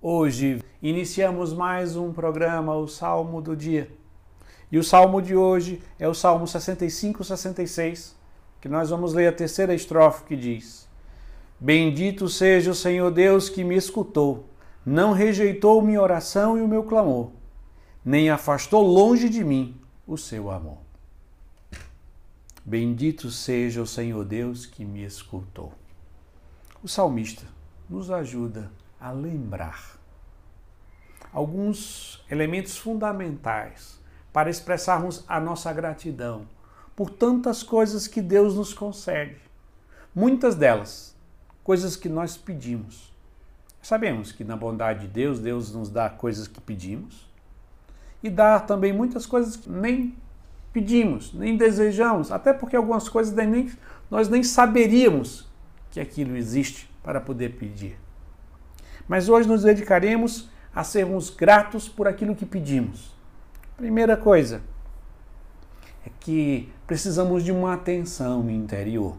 Hoje iniciamos mais um programa, o Salmo do Dia. E o salmo de hoje é o Salmo 65, 66, que nós vamos ler a terceira estrofe que diz: Bendito seja o Senhor Deus que me escutou, não rejeitou minha oração e o meu clamor, nem afastou longe de mim o seu amor. Bendito seja o Senhor Deus que me escutou. O salmista nos ajuda a lembrar alguns elementos fundamentais para expressarmos a nossa gratidão por tantas coisas que Deus nos concede. Muitas delas, coisas que nós pedimos. Sabemos que na bondade de Deus, Deus nos dá coisas que pedimos e dá também muitas coisas que nem pedimos, nem desejamos, até porque algumas coisas nem, nós nem saberíamos que aquilo existe para poder pedir. Mas hoje nos dedicaremos a sermos gratos por aquilo que pedimos. Primeira coisa é que precisamos de uma atenção interior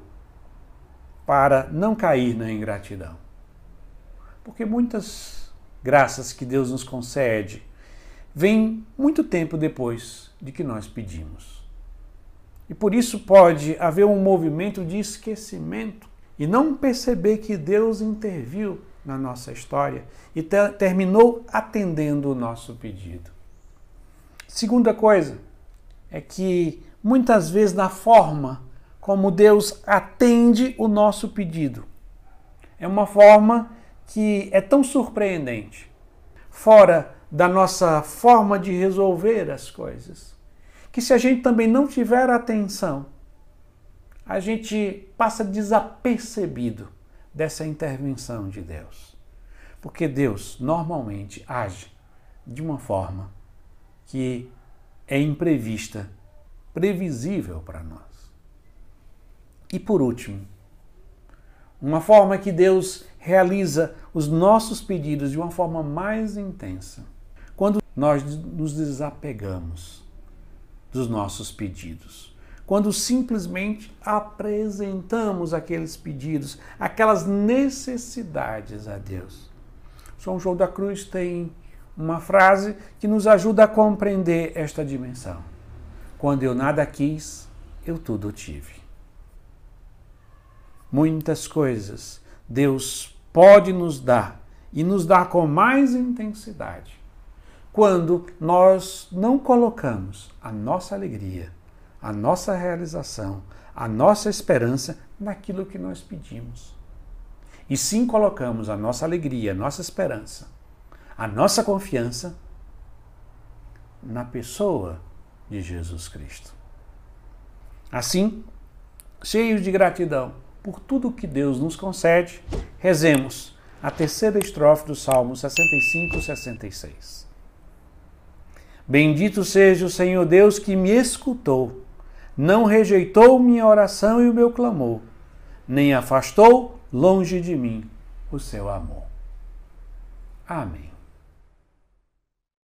para não cair na ingratidão. Porque muitas graças que Deus nos concede vêm muito tempo depois de que nós pedimos. E por isso pode haver um movimento de esquecimento e não perceber que Deus interviu na nossa história e ter, terminou atendendo o nosso pedido. Segunda coisa é que muitas vezes na forma como Deus atende o nosso pedido é uma forma que é tão surpreendente, fora da nossa forma de resolver as coisas, que se a gente também não tiver atenção, a gente passa desapercebido dessa intervenção de Deus. Porque Deus normalmente age de uma forma que é imprevista, previsível para nós. E por último, uma forma que Deus realiza os nossos pedidos de uma forma mais intensa, quando nós nos desapegamos dos nossos pedidos quando simplesmente apresentamos aqueles pedidos, aquelas necessidades a Deus. São João da Cruz tem uma frase que nos ajuda a compreender esta dimensão. Quando eu nada quis, eu tudo tive. Muitas coisas Deus pode nos dar e nos dar com mais intensidade quando nós não colocamos a nossa alegria a nossa realização, a nossa esperança naquilo que nós pedimos. E sim colocamos a nossa alegria, a nossa esperança, a nossa confiança na pessoa de Jesus Cristo. Assim, cheios de gratidão por tudo que Deus nos concede, rezemos a terceira estrofe do Salmo 65, 66. Bendito seja o Senhor Deus que me escutou não rejeitou minha oração e o meu clamor, nem afastou longe de mim o seu amor. Amém.